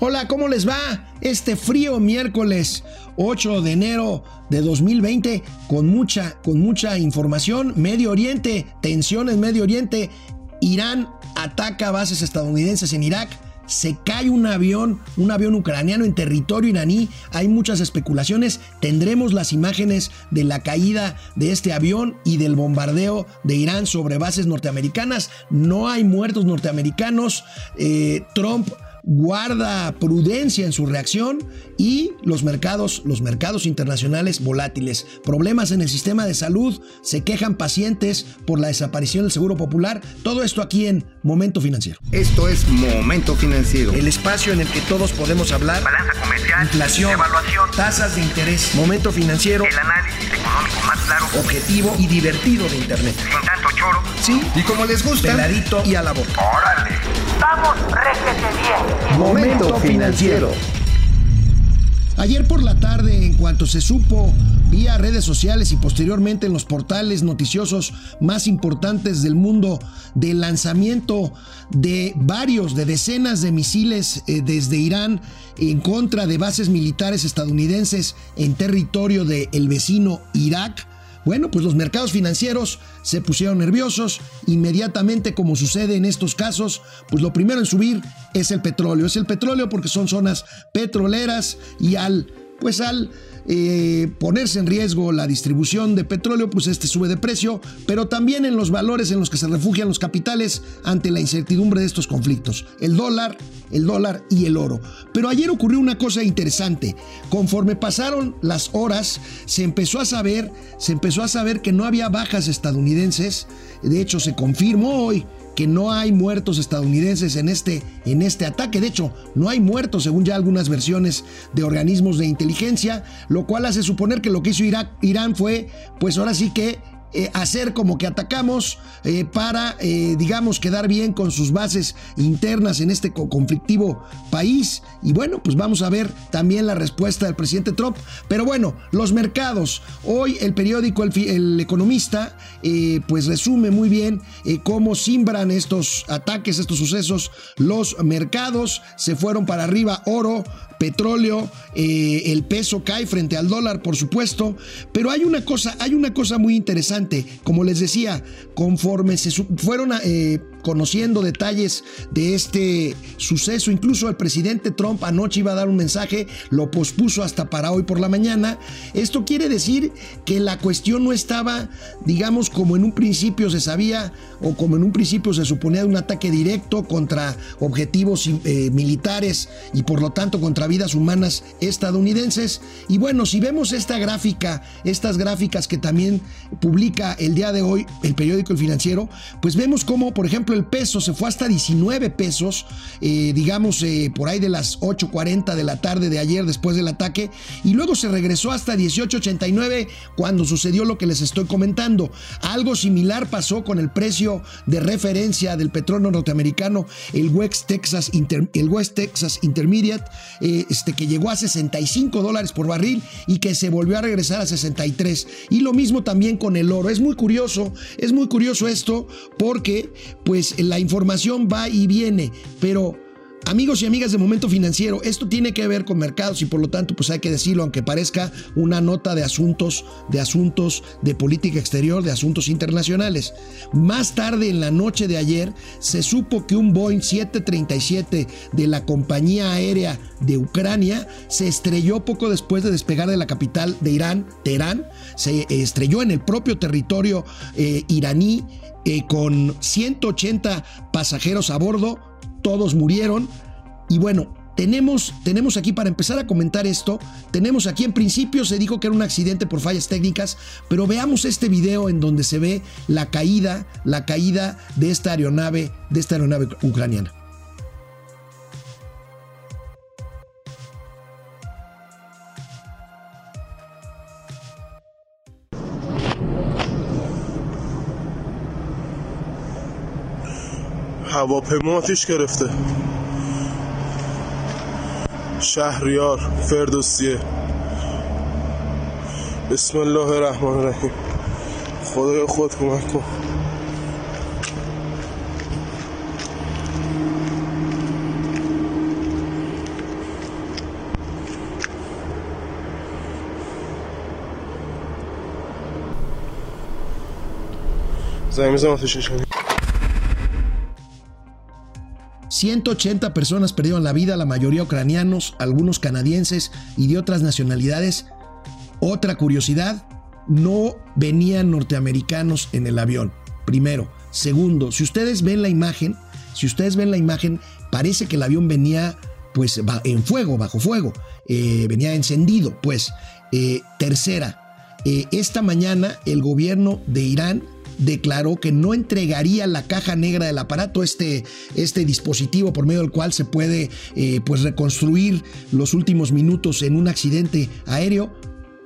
Hola, ¿cómo les va? Este frío miércoles 8 de enero de 2020 con mucha con mucha información, Medio Oriente, tensiones Medio Oriente, Irán ataca bases estadounidenses en Irak, se cae un avión, un avión ucraniano en territorio iraní. Hay muchas especulaciones. Tendremos las imágenes de la caída de este avión y del bombardeo de Irán sobre bases norteamericanas. No hay muertos norteamericanos. Eh, Trump guarda prudencia en su reacción y los mercados, los mercados internacionales volátiles. Problemas en el sistema de salud, se quejan pacientes por la desaparición del Seguro Popular. Todo esto aquí en Momento Financiero. Esto es Momento Financiero. El espacio en el que todos podemos hablar. Balanza comercial. Inflación. Evaluación. Tasas de interés. Momento Financiero. El análisis económico más claro. Objetivo y divertido de Internet. Sin tanto choro. Sí. Y como les gusta. Peladito y a la boca. Órale. Vamos, réjete bien. Momento Financiero. Ayer por la tarde, en cuanto se supo vía redes sociales y posteriormente en los portales noticiosos más importantes del mundo del lanzamiento de varios, de decenas de misiles eh, desde Irán en contra de bases militares estadounidenses en territorio del vecino Irak, bueno, pues los mercados financieros se pusieron nerviosos. Inmediatamente, como sucede en estos casos, pues lo primero en subir es el petróleo. Es el petróleo porque son zonas petroleras y al, pues al eh, ponerse en riesgo la distribución de petróleo, pues este sube de precio, pero también en los valores en los que se refugian los capitales ante la incertidumbre de estos conflictos. El dólar, el dólar y el oro. Pero ayer ocurrió una cosa interesante. Conforme pasaron las horas, se empezó a saber, se empezó a saber que no había bajas estadounidenses. De hecho, se confirmó hoy que no hay muertos estadounidenses en este, en este ataque. De hecho, no hay muertos, según ya algunas versiones de organismos de inteligencia, lo cual hace suponer que lo que hizo Irak, Irán fue, pues ahora sí que eh, hacer como que atacamos eh, para, eh, digamos, quedar bien con sus bases internas en este conflictivo país. Y bueno, pues vamos a ver también la respuesta del presidente Trump. Pero bueno, los mercados. Hoy el periódico El, Economista, pues resume muy bien cómo simbran estos ataques, estos sucesos. Los mercados se fueron para arriba, oro, petróleo, el peso cae frente al dólar, por supuesto. Pero hay una cosa, hay una cosa muy interesante como les decía, conforme se fueron eh, conociendo detalles de este suceso, incluso el presidente Trump anoche iba a dar un mensaje, lo pospuso hasta para hoy por la mañana. Esto quiere decir que la cuestión no estaba, digamos, como en un principio se sabía o como en un principio se suponía de un ataque directo contra objetivos eh, militares y por lo tanto contra vidas humanas estadounidenses. Y bueno, si vemos esta gráfica, estas gráficas que también publica el día de hoy el periódico El Financiero, pues vemos cómo, por ejemplo, el peso se fue hasta 19 pesos, eh, digamos, eh, por ahí de las 8.40 de la tarde de ayer después del ataque, y luego se regresó hasta 18.89 cuando sucedió lo que les estoy comentando. Algo similar pasó con el precio de referencia del petróleo norteamericano, el West Texas, el Texas Intermediate, eh, este, que llegó a 65 dólares por barril y que se volvió a regresar a 63. Y lo mismo también con el oro. Es muy curioso, es muy curioso esto porque pues la información va y viene, pero Amigos y amigas de Momento Financiero, esto tiene que ver con mercados y por lo tanto pues hay que decirlo aunque parezca una nota de asuntos, de asuntos de política exterior, de asuntos internacionales. Más tarde en la noche de ayer se supo que un Boeing 737 de la compañía aérea de Ucrania se estrelló poco después de despegar de la capital de Irán, Teherán, se estrelló en el propio territorio eh, iraní eh, con 180 pasajeros a bordo todos murieron. Y bueno, tenemos, tenemos aquí para empezar a comentar esto, tenemos aquí en principio se dijo que era un accidente por fallas técnicas, pero veamos este video en donde se ve la caída, la caída de esta aeronave, de esta aeronave ucraniana. هواپیما آتیش گرفته. شهریار فردوسیه بسم الله الرحمن الرحیم. خدای خود کمک کن. زنگ می‌زنم آتش نشانی. 180 personas perdieron la vida, la mayoría ucranianos, algunos canadienses y de otras nacionalidades. Otra curiosidad, no venían norteamericanos en el avión. Primero. Segundo, si ustedes ven la imagen, si ustedes ven la imagen, parece que el avión venía pues en fuego, bajo fuego, eh, venía encendido. Pues Eh, tercera, eh, esta mañana el gobierno de Irán declaró que no entregaría la caja negra del aparato, este, este dispositivo por medio del cual se puede eh, pues reconstruir los últimos minutos en un accidente aéreo.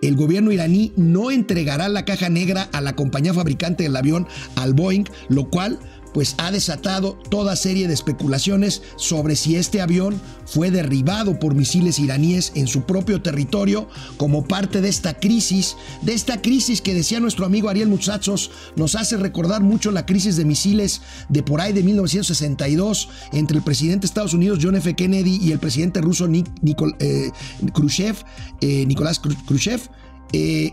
El gobierno iraní no entregará la caja negra a la compañía fabricante del avión, al Boeing, lo cual pues ha desatado toda serie de especulaciones sobre si este avión fue derribado por misiles iraníes en su propio territorio como parte de esta crisis, de esta crisis que decía nuestro amigo Ariel Muchachos, nos hace recordar mucho la crisis de misiles de por ahí de 1962 entre el presidente de Estados Unidos John F. Kennedy y el presidente ruso Nik- eh, Khrushchev, eh, Nicolás Khru- Khrushchev. eh,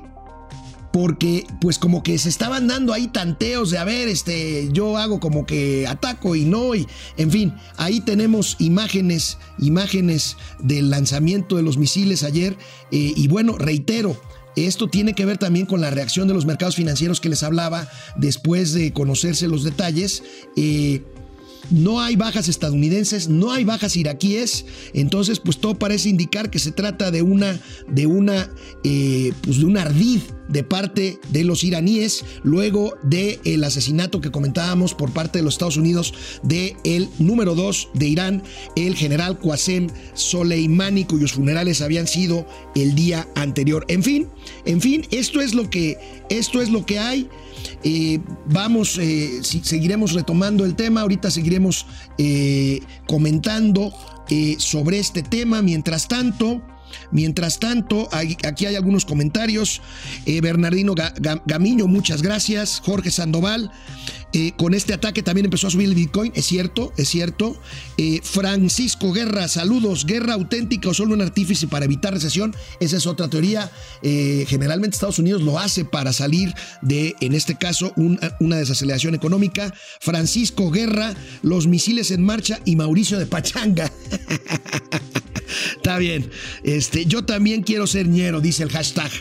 porque pues como que se estaban dando ahí tanteos de a ver, este, yo hago como que ataco y no, y en fin, ahí tenemos imágenes, imágenes del lanzamiento de los misiles ayer, eh, y bueno, reitero, esto tiene que ver también con la reacción de los mercados financieros que les hablaba después de conocerse los detalles. eh, no hay bajas estadounidenses, no hay bajas iraquíes, entonces pues todo parece indicar que se trata de una, de una, eh, pues de un ardid de parte de los iraníes luego del asesinato que comentábamos por parte de los Estados Unidos de el número 2 de Irán, el general Qasem Soleimani, cuyos funerales habían sido el día anterior. En fin, en fin, esto es lo que, esto es lo que hay. Eh, vamos, eh, seguiremos retomando el tema, ahorita seguiremos eh, comentando sobre este tema. Mientras tanto, mientras tanto, aquí hay algunos comentarios. Eh, Bernardino Ga- Ga- Gamiño, muchas gracias. Jorge Sandoval. eh, con este ataque también empezó a subir el Bitcoin, es cierto, es cierto. Eh, Francisco Guerra, saludos. Guerra auténtica o solo un artífice para evitar recesión. Esa es otra teoría. Generalmente Estados Unidos lo hace para salir de, en este caso, un- una desaceleración económica. Francisco Guerra, los misiles en marcha y Mauricio de Pachanga. Está bien. Este, yo también quiero ser ñero, dice el hashtag.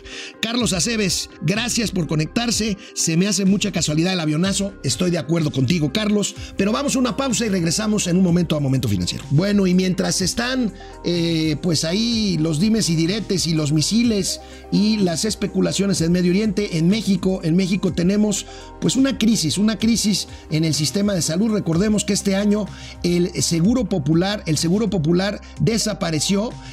Carlos Aceves, gracias por conectarse. Se me hace mucha casualidad el avionazo. Estoy de acuerdo contigo, Carlos. Pero vamos a una pausa y regresamos en un momento a momento financiero. Bueno, y mientras están, eh, pues ahí los dimes y diretes y los misiles y las especulaciones en Medio Oriente, en México, en México tenemos pues una crisis, una crisis en el sistema de salud. Recordemos que este año el Seguro Popular, el Seguro Popular desapareció,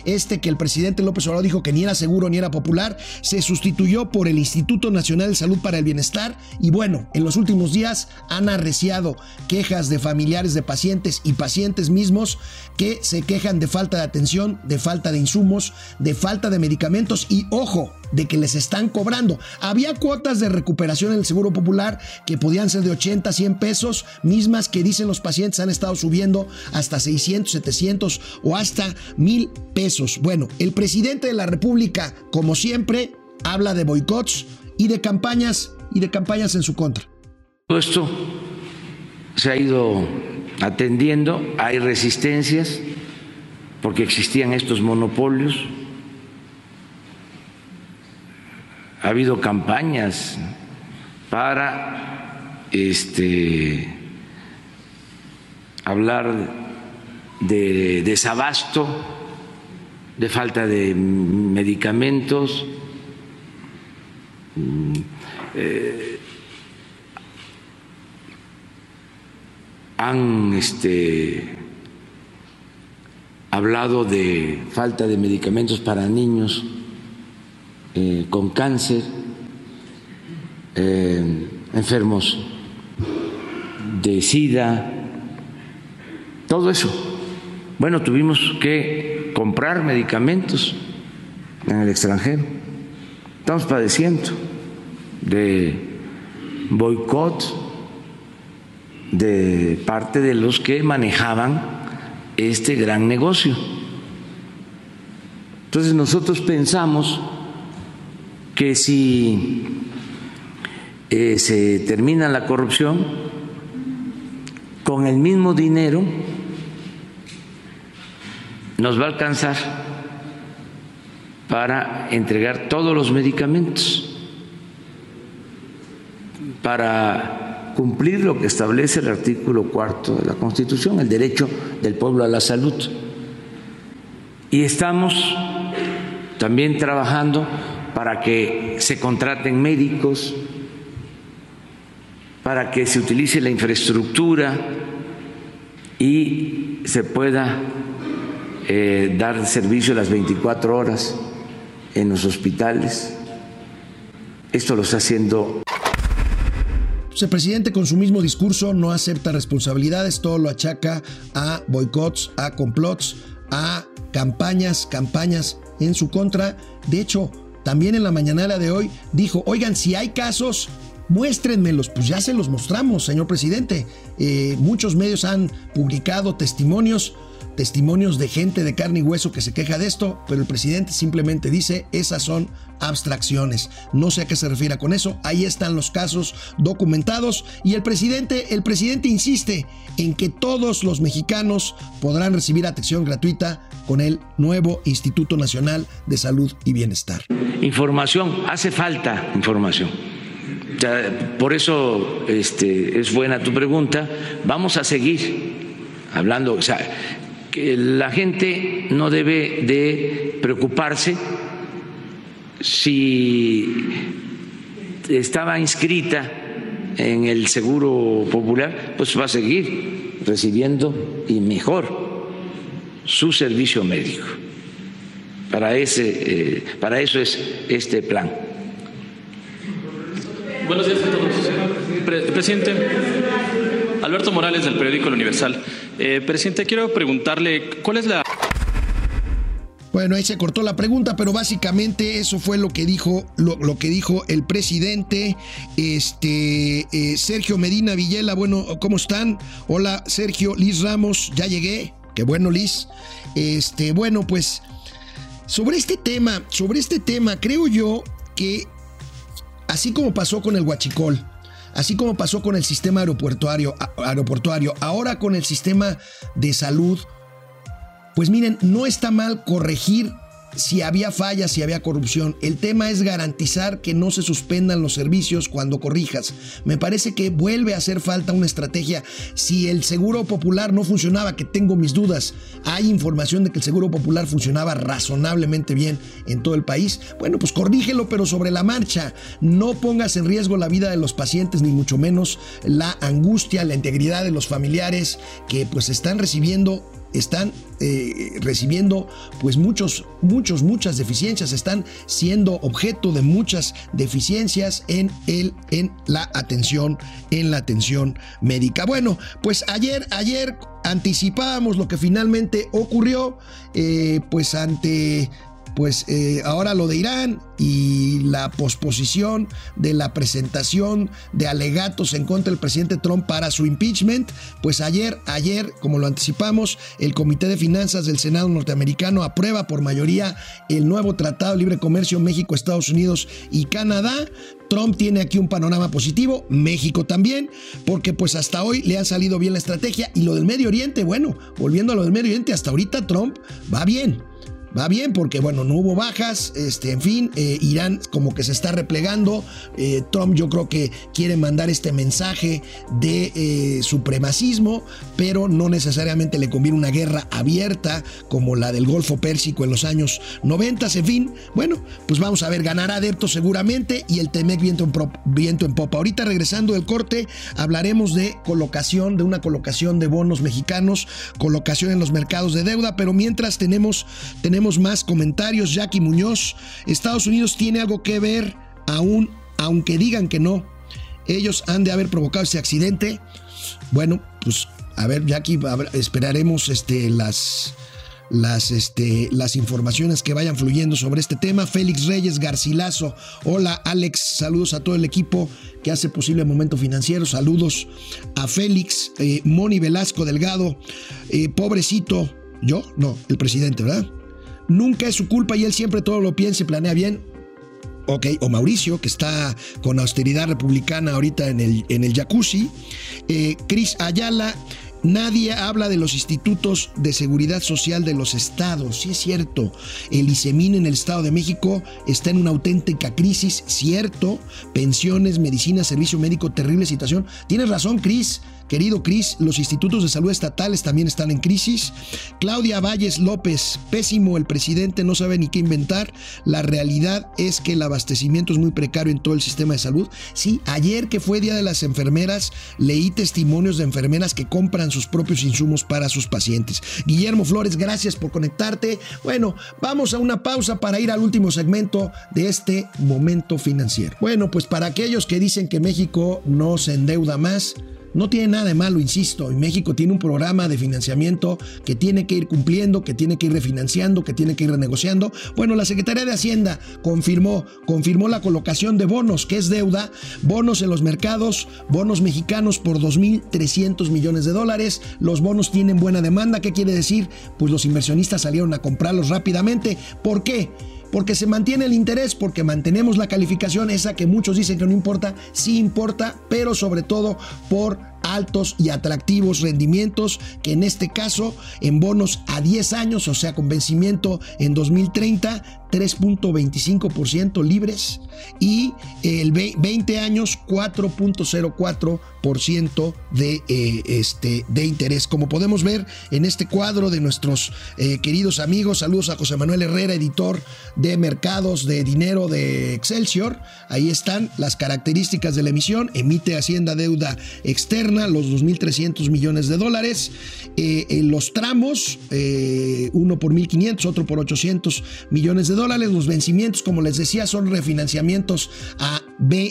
este que el presidente López Obrador dijo que ni era seguro ni era popular, se sustituyó por el Instituto Nacional de Salud para el Bienestar y bueno, en los últimos días han arreciado quejas de familiares de pacientes y pacientes mismos que se quejan de falta de atención, de falta de insumos, de falta de medicamentos y ojo, de que les están cobrando. Había cuotas de recuperación en el Seguro Popular que podían ser de 80, 100 pesos, mismas que dicen los pacientes han estado subiendo hasta 600, 700 o hasta 1000 pesos. Bueno, el presidente de la República, como siempre, habla de boicots y de campañas y de campañas en su contra. Todo esto se ha ido atendiendo, hay resistencias porque existían estos monopolios, ha habido campañas para este hablar de desabasto, de falta de medicamentos, han este, hablado de falta de medicamentos para niños con cáncer, eh, enfermos de SIDA, todo eso. Bueno, tuvimos que comprar medicamentos en el extranjero. Estamos padeciendo de boicot de parte de los que manejaban este gran negocio. Entonces nosotros pensamos que si eh, se termina la corrupción, con el mismo dinero nos va a alcanzar para entregar todos los medicamentos, para cumplir lo que establece el artículo cuarto de la Constitución, el derecho del pueblo a la salud. Y estamos también trabajando para que se contraten médicos, para que se utilice la infraestructura y se pueda eh, dar servicio las 24 horas en los hospitales. Esto lo está haciendo el presidente con su mismo discurso no acepta responsabilidades, todo lo achaca a boicots, a complots, a campañas, campañas en su contra. De hecho, también en la mañanera de hoy dijo, oigan, si hay casos, muéstrenmelos. Pues ya se los mostramos, señor presidente. Eh, muchos medios han publicado testimonios testimonios de gente de carne y hueso que se queja de esto, pero el presidente simplemente dice, esas son abstracciones. No sé a qué se refiere con eso. Ahí están los casos documentados y el presidente, el presidente insiste en que todos los mexicanos podrán recibir atención gratuita con el nuevo Instituto Nacional de Salud y Bienestar. Información, hace falta información. por eso este, es buena tu pregunta. Vamos a seguir hablando, o sea, que la gente no debe de preocuparse si estaba inscrita en el Seguro Popular, pues va a seguir recibiendo y mejor su servicio médico. Para, ese, eh, para eso es este plan. Buenos días presidente, Alberto Morales del periódico El Universal. Eh, presidente, quiero preguntarle cuál es la... Bueno, ahí se cortó la pregunta, pero básicamente eso fue lo que dijo, lo, que dijo el presidente. Este eh, Sergio Medina Villela, bueno, ¿cómo están? Hola, Sergio, Liz Ramos, ya llegué. Qué bueno, Liz. Este, bueno, pues sobre este tema, sobre este tema, creo yo que así como pasó con el Huachicol, así como pasó con el sistema aeroportuario, aeroportuario, ahora con el sistema de salud, pues miren, no está mal corregir si había fallas, si había corrupción. El tema es garantizar que no se suspendan los servicios cuando corrijas. Me parece que vuelve a hacer falta una estrategia. Si el seguro popular no funcionaba, que tengo mis dudas, hay información de que el seguro popular funcionaba razonablemente bien en todo el país, bueno, pues corrígelo, pero sobre la marcha. No pongas en riesgo la vida de los pacientes, ni mucho menos la angustia, la integridad de los familiares que pues están recibiendo están eh, recibiendo pues muchos, muchos, muchas deficiencias, están siendo objeto de muchas deficiencias en, el, en la atención, en la atención médica. Bueno, pues ayer, ayer anticipábamos lo que finalmente ocurrió, eh, pues ante pues eh, ahora lo de Irán y la posposición de la presentación de alegatos en contra del presidente Trump para su impeachment, pues ayer, ayer, como lo anticipamos, el Comité de Finanzas del Senado norteamericano aprueba por mayoría el nuevo Tratado de Libre Comercio México, Estados Unidos y Canadá. Trump tiene aquí un panorama positivo, México también, porque pues hasta hoy le ha salido bien la estrategia y lo del Medio Oriente, bueno, volviendo a lo del Medio Oriente, hasta ahorita Trump va bien, va bien porque, bueno, no hubo bajas, este, en fin, eh, Irán como que se está replegando, eh, Trump yo creo que quiere mandar este mensaje de eh, supremacismo, pero no necesariamente le conviene una guerra abierta como la del Golfo Pérsico en los años 90, en fin, bueno, pues vamos a ver, ganará adeptos seguramente y el Temec viento en, viento en popa. Ahorita regresando del corte, hablaremos de colocación, de una colocación de bonos mexicanos, colocación en los mercados de deuda, pero mientras tenemos más comentarios. Jackie Muñoz, Estados Unidos tiene algo que ver aún, aunque digan que no. Ellos han de haber provocado ese accidente. Bueno, pues a ver, Jackie, esperaremos este, las, las, este, las informaciones que vayan fluyendo sobre este tema. Félix Reyes Garcilaso. Hola, Alex. Saludos a todo el equipo que hace posible Momento Financiero. Saludos a Félix, eh, Moni Velasco Delgado. Eh, pobrecito. ¿Yo? No, el presidente, ¿verdad? Nunca es su culpa y él siempre todo lo piensa y planea bien. Ok, o Mauricio, que está con austeridad republicana ahorita en el, en el jacuzzi. Eh, Cris Ayala, Nadie habla de los institutos de seguridad social de los estados. Sí es cierto, el ICEMIN en el Estado de México está en una auténtica crisis, cierto. Pensiones, medicina, servicio médico, terrible situación. Tienes razón, Cris. Querido Cris, los institutos de salud estatales también están en crisis. Claudia Valles López, pésimo, el presidente no sabe ni qué inventar. La realidad es que el abastecimiento es muy precario en todo el sistema de salud. Sí, ayer que fue Día de las Enfermeras, leí testimonios de enfermeras que compran sus propios insumos para sus pacientes. Guillermo Flores, gracias por conectarte. Bueno, vamos a una pausa para ir al último segmento de este momento financiero. Bueno, pues para aquellos que dicen que México no se endeuda más, no tiene nada de malo, insisto, y México tiene un programa de financiamiento que tiene que ir cumpliendo, que tiene que ir refinanciando, que tiene que ir renegociando. Bueno, la Secretaría de Hacienda confirmó, confirmó la colocación de bonos, que es deuda, bonos en los mercados, bonos mexicanos por 2.300 millones de dólares. Los bonos tienen buena demanda, ¿qué quiere decir? Pues los inversionistas salieron a comprarlos rápidamente. ¿Por qué? Porque se mantiene el interés, porque mantenemos la calificación, esa que muchos dicen que no importa, sí importa, pero sobre todo por altos y atractivos rendimientos, que en este caso en bonos a 10 años, o sea, con vencimiento en 2030, 3.25% libres y el 20 años 4.04% de, eh, este, de interés. Como podemos ver en este cuadro de nuestros eh, queridos amigos, saludos a José Manuel Herrera, editor de mercados de dinero de Excelsior. Ahí están las características de la emisión. Emite Hacienda deuda externa, los 2.300 millones de dólares. Eh, los tramos, uno por 1.500, otro por 800 millones de dólares dólares. Los vencimientos, como les decía, son refinanciamientos a,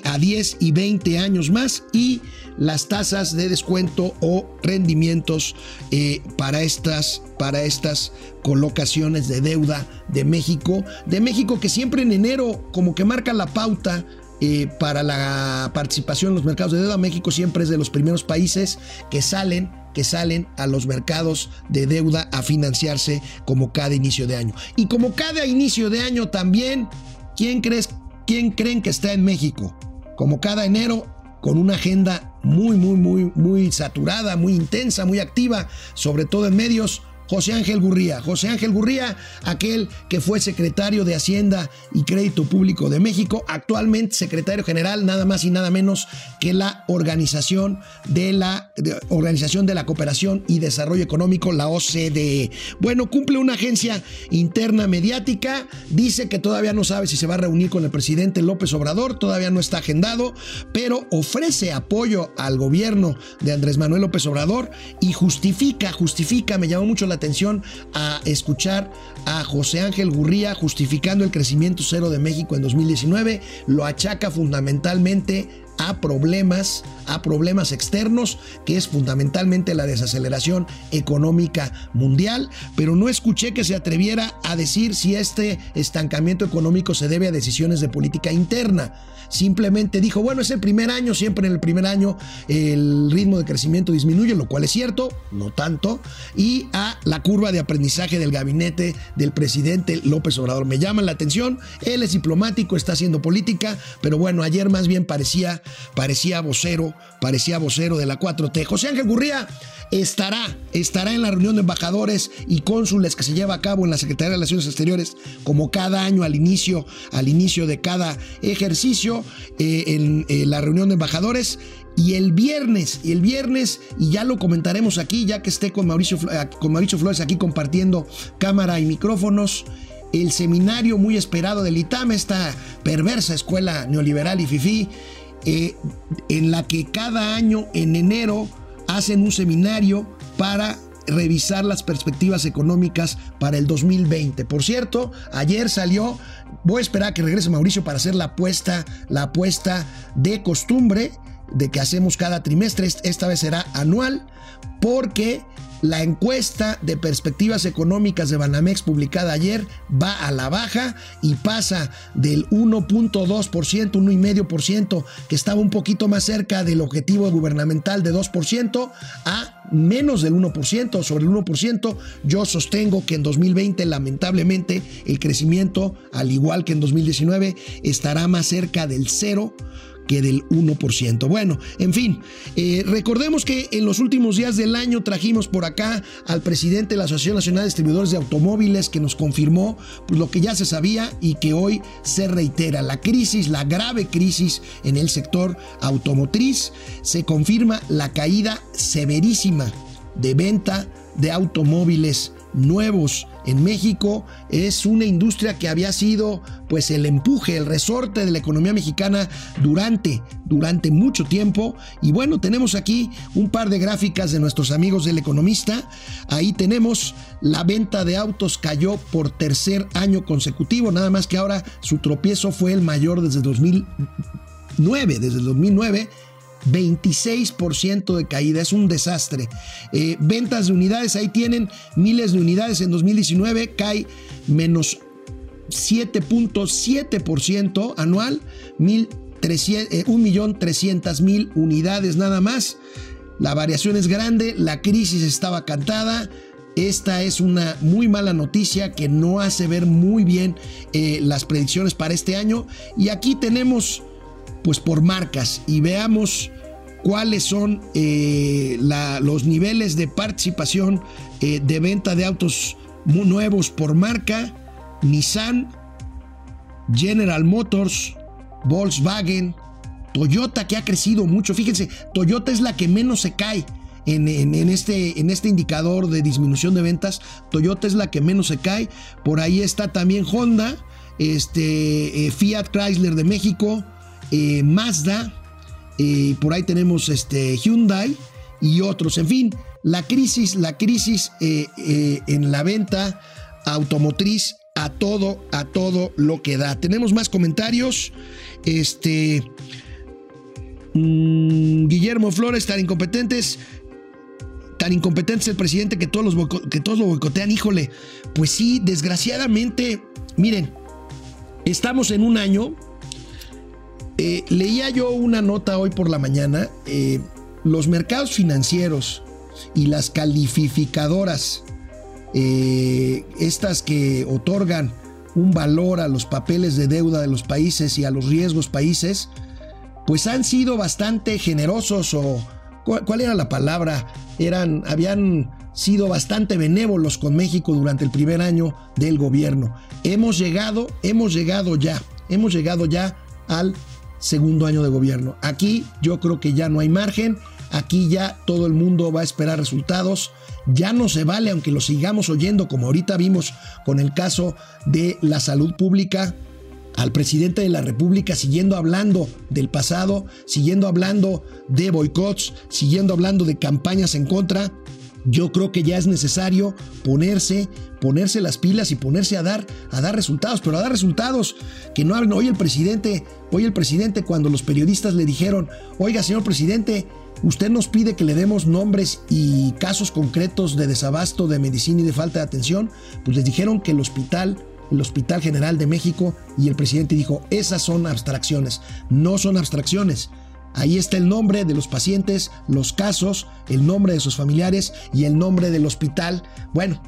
a 10 y 20 años más y las tasas de descuento o rendimientos eh, para, estas, para estas colocaciones de deuda de México. De México que siempre en enero como que marca la pauta eh, para la participación en los mercados de deuda. México siempre es de los primeros países que salen que salen a los mercados de deuda a financiarse como cada inicio de año. Y como cada inicio de año también, ¿quién, crees, quién creen que está en México? Como cada enero, con una agenda muy, muy, muy, muy saturada, muy intensa, muy activa, sobre todo en medios José Ángel Gurría. José Ángel Gurría, aquel que fue secretario de Hacienda y Crédito Público de México, actualmente secretario general nada más y nada menos que la Organización de la Organización de la Cooperación y Desarrollo Económico, la OCDE. Bueno, cumple una agencia interna mediática, dice que todavía no sabe si se va a reunir con el presidente López Obrador, todavía no está agendado, pero ofrece apoyo al gobierno de Andrés Manuel López Obrador y justifica, justifica, me llamó mucho la atención a escuchar a José Ángel Gurría justificando el crecimiento cero de México en 2019. Lo achaca fundamentalmente a problemas, a problemas externos, que es fundamentalmente la desaceleración económica mundial, pero no escuché que se atreviera a decir si este estancamiento económico se debe a decisiones de política interna. Simplemente dijo, bueno, es el primer año, siempre en el primer año el ritmo de crecimiento disminuye, lo cual es cierto, no tanto, y a la curva de aprendizaje del gabinete del presidente López Obrador. Me llama la atención, él es diplomático, está haciendo política, pero bueno, ayer más bien parecía parecía vocero, parecía vocero de la 4T. José Ángel Gurría estará, estará en la reunión de embajadores y cónsules que se lleva a cabo en la Secretaría de Relaciones Exteriores como cada año al inicio, al inicio de cada ejercicio eh, en, la reunión de embajadores. Y el viernes, y el viernes, y ya lo comentaremos aquí, ya que esté con Mauricio, con Mauricio Flores aquí compartiendo cámara y micrófonos, el seminario muy esperado del ITAM, esta perversa escuela neoliberal y FIFI, eh, en la que cada año en enero hacen un seminario para revisar las perspectivas económicas para el 2020. Por cierto, ayer salió, voy a esperar a que regrese Mauricio para hacer la apuesta, la apuesta de costumbre de que hacemos cada trimestre, esta vez será anual, porque la encuesta de perspectivas económicas de Banamex publicada ayer va a la baja y pasa del 1.2%, 1,5%, que estaba un poquito más cerca del objetivo gubernamental de 2%, a menos del 1%, sobre el 1%. Yo sostengo que en 2020, lamentablemente, el crecimiento, al igual que en 2019, estará más cerca del cero que del 1%. Bueno, en fin, eh, recordemos que en los últimos días del año trajimos por acá al presidente de la Asociación Nacional de Distribuidores de Automóviles que nos confirmó pues, lo que ya se sabía y que hoy se reitera. La crisis, la grave crisis en el sector automotriz, se confirma la caída severísima de venta de automóviles nuevos en México. Es una industria que había sido pues el empuje, el resorte de la economía mexicana durante, durante mucho tiempo. Y bueno, tenemos aquí un par de gráficas de nuestros amigos del economista. Ahí tenemos la venta de autos cayó por tercer año consecutivo, nada más que ahora su tropiezo fue el mayor desde 2009, desde el 2009 26% de caída, es un desastre. Eh, ventas de unidades, ahí tienen miles de unidades en 2019, cae menos 7.7% anual, 1.300.000 eh, unidades nada más. La variación es grande, la crisis estaba cantada. Esta es una muy mala noticia que no hace ver muy bien eh, las predicciones para este año. Y aquí tenemos pues por marcas y veamos cuáles son eh, los niveles de participación eh, de venta de autos nuevos por marca, Nissan, General Motors, Volkswagen, Toyota que ha crecido mucho. Fíjense, Toyota es la que menos se cae. En, este, en este indicador de disminución de ventas, Toyota es la que menos se cae. Por ahí está también Honda, este, eh, Fiat Chrysler de México, eh, Mazda, eh, por ahí tenemos este, Hyundai y otros. En fin, la crisis, la crisis eh, en la venta automotriz a todo, a todo lo que da. Tenemos más comentarios. Este. Mm, Guillermo Flores, tan incompetentes. Tan incompetentes el presidente que todos, los que todos lo boicotean. Híjole, pues sí, desgraciadamente, miren, estamos en un año eh, leía yo una nota hoy por la mañana, eh, los mercados financieros y las calificadoras, eh, estas que otorgan un valor a los papeles de deuda de los países y a los riesgos países, pues han sido bastante generosos o ¿cuál, era la palabra? Eran, habían sido bastante benévolos con México durante el primer año del gobierno. Hemos llegado, hemos llegado ya, hemos llegado ya al segundo año de gobierno. Aquí yo creo que ya no hay margen, aquí ya todo el mundo va a esperar resultados, ya no se vale, aunque lo sigamos oyendo, como ahorita vimos con el caso de la salud pública, al presidente de la República siguiendo hablando del pasado, siguiendo hablando de boicots, siguiendo hablando de campañas en contra. Yo creo que ya es necesario ponerse, ponerse las pilas y ponerse a dar, a dar resultados, pero a dar resultados que no hablen. Hoy el presidente, hoy el presidente cuando los periodistas le dijeron, oiga señor presidente, usted nos pide que le demos nombres y casos concretos de desabasto de medicina y de falta de atención, pues les dijeron que el hospital el Hospital General de México y el presidente dijo, esas son abstracciones, no son abstracciones. Ahí está el nombre de los pacientes, los casos, el nombre de sus familiares y el nombre del hospital. Bueno,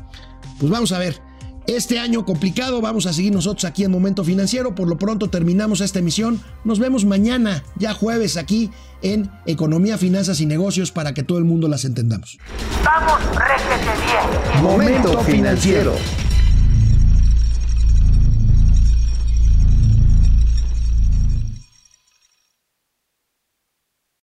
pues vamos a ver. Este año complicado, vamos a seguir nosotros aquí en Momento Financiero. Por lo pronto terminamos esta emisión. Nos vemos mañana, ya jueves, aquí en Economía, Finanzas y Negocios para que todo el mundo las entendamos. Vamos, réjete bien. Momento Financiero.